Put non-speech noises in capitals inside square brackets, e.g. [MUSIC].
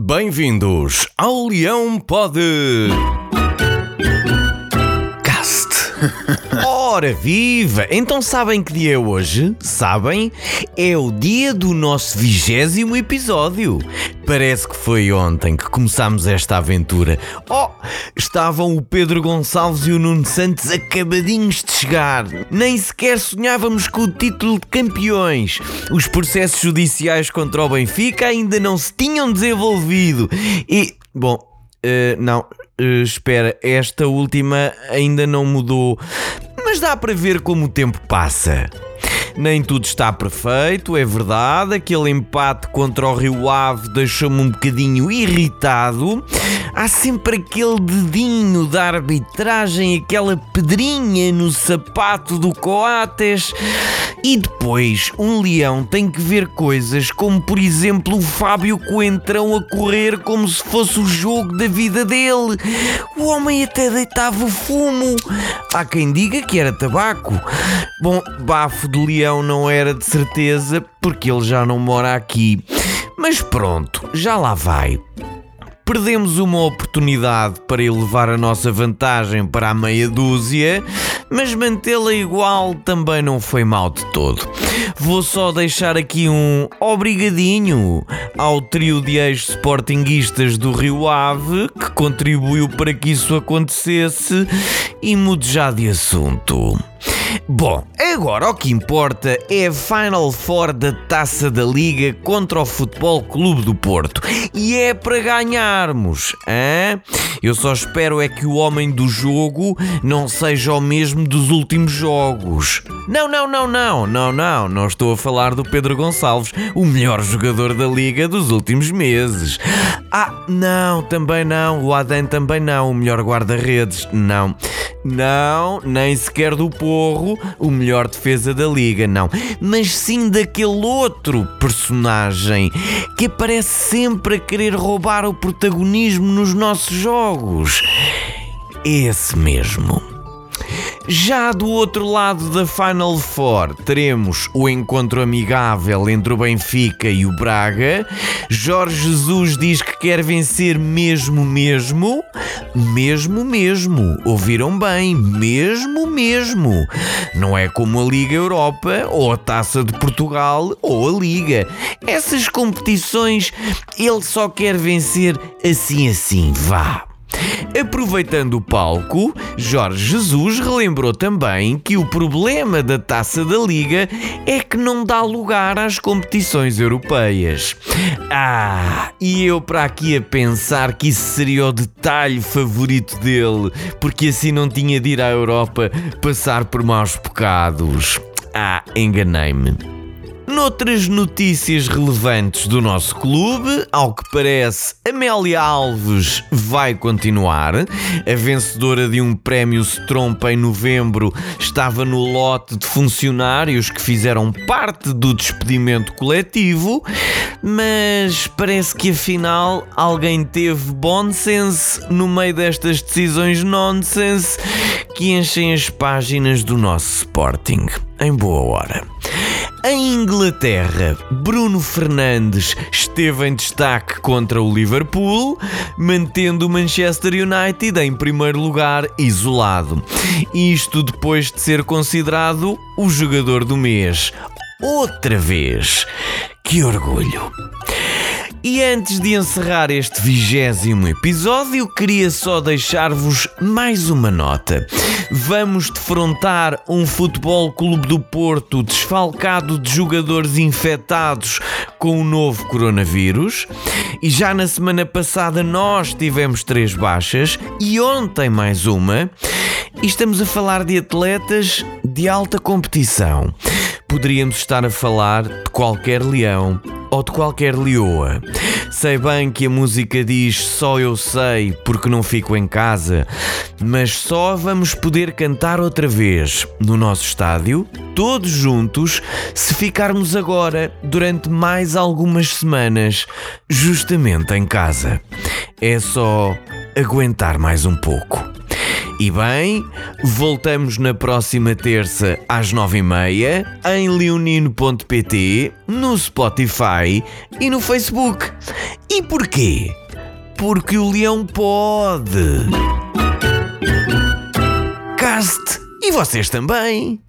Bem-vindos ao Leão Pod. Cast. [LAUGHS] Ora viva! Então sabem que dia é hoje? Sabem? É o dia do nosso vigésimo episódio. Parece que foi ontem que começámos esta aventura. Oh, estavam o Pedro Gonçalves e o Nuno Santos acabadinhos de chegar. Nem sequer sonhávamos com o título de campeões. Os processos judiciais contra o Benfica ainda não se tinham desenvolvido. E, bom, uh, não, uh, espera, esta última ainda não mudou. Mas dá para ver como o tempo passa. Nem tudo está perfeito, é verdade. Aquele empate contra o Rio Ave deixou-me um bocadinho irritado. Há sempre aquele dedinho da arbitragem, aquela pedrinha no sapato do Coates. E depois, um leão tem que ver coisas como, por exemplo, o Fábio Coentrão a correr como se fosse o jogo da vida dele. O homem até deitava fumo. Há quem diga que era tabaco. Bom, bafo de leão não era de certeza, porque ele já não mora aqui. Mas pronto, já lá vai. Perdemos uma oportunidade para elevar a nossa vantagem para a meia dúzia, mas mantê-la igual também não foi mal de todo. Vou só deixar aqui um obrigadinho ao trio de ex-sportinguistas do Rio Ave que contribuiu para que isso acontecesse e mude já de assunto. Bom, agora o que importa é a Final Four da Taça da Liga contra o Futebol Clube do Porto. E é para ganharmos, hein? Eu só espero é que o homem do jogo não seja o mesmo dos últimos jogos. Não, não, não, não, não, não, não estou a falar do Pedro Gonçalves, o melhor jogador da Liga dos últimos meses. Ah, não, também não, o Adan também não, o melhor guarda-redes, não. Não, nem sequer do Porro, o melhor defesa da liga, não. Mas sim daquele outro personagem que aparece sempre a querer roubar o protagonismo nos nossos jogos. Esse mesmo. Já do outro lado da Final Four teremos o encontro amigável entre o Benfica e o Braga. Jorge Jesus diz que quer vencer mesmo, mesmo. Mesmo, mesmo. Ouviram bem? Mesmo, mesmo. Não é como a Liga Europa, ou a Taça de Portugal, ou a Liga. Essas competições ele só quer vencer assim, assim. Vá. Aproveitando o palco, Jorge Jesus relembrou também que o problema da taça da Liga é que não dá lugar às competições europeias. Ah, e eu para aqui a pensar que isso seria o detalhe favorito dele, porque assim não tinha de ir à Europa passar por maus bocados. Ah, enganei-me. Noutras notícias relevantes do nosso clube, ao que parece, Amélia Alves vai continuar. A vencedora de um prémio Strompa em novembro estava no lote de funcionários que fizeram parte do despedimento coletivo, mas parece que afinal alguém teve bom sense no meio destas decisões nonsense que enchem as páginas do nosso Sporting. Em boa hora. Em Inglaterra, Bruno Fernandes esteve em destaque contra o Liverpool, mantendo o Manchester United em primeiro lugar, isolado. Isto depois de ser considerado o jogador do mês. Outra vez! Que orgulho! E antes de encerrar este vigésimo episódio, queria só deixar-vos mais uma nota. Vamos defrontar um Futebol Clube do Porto desfalcado de jogadores infectados com o novo coronavírus. E já na semana passada nós tivemos três baixas e ontem mais uma. E estamos a falar de atletas de alta competição. Poderíamos estar a falar de qualquer leão ou de qualquer leoa. Sei bem que a música diz só eu sei porque não fico em casa, mas só vamos poder cantar outra vez no nosso estádio, todos juntos, se ficarmos agora durante mais algumas semanas, justamente em casa. É só aguentar mais um pouco. E bem, voltamos na próxima terça às nove e meia em leonino.pt, no Spotify e no Facebook. E porquê? Porque o leão pode. Cast e vocês também.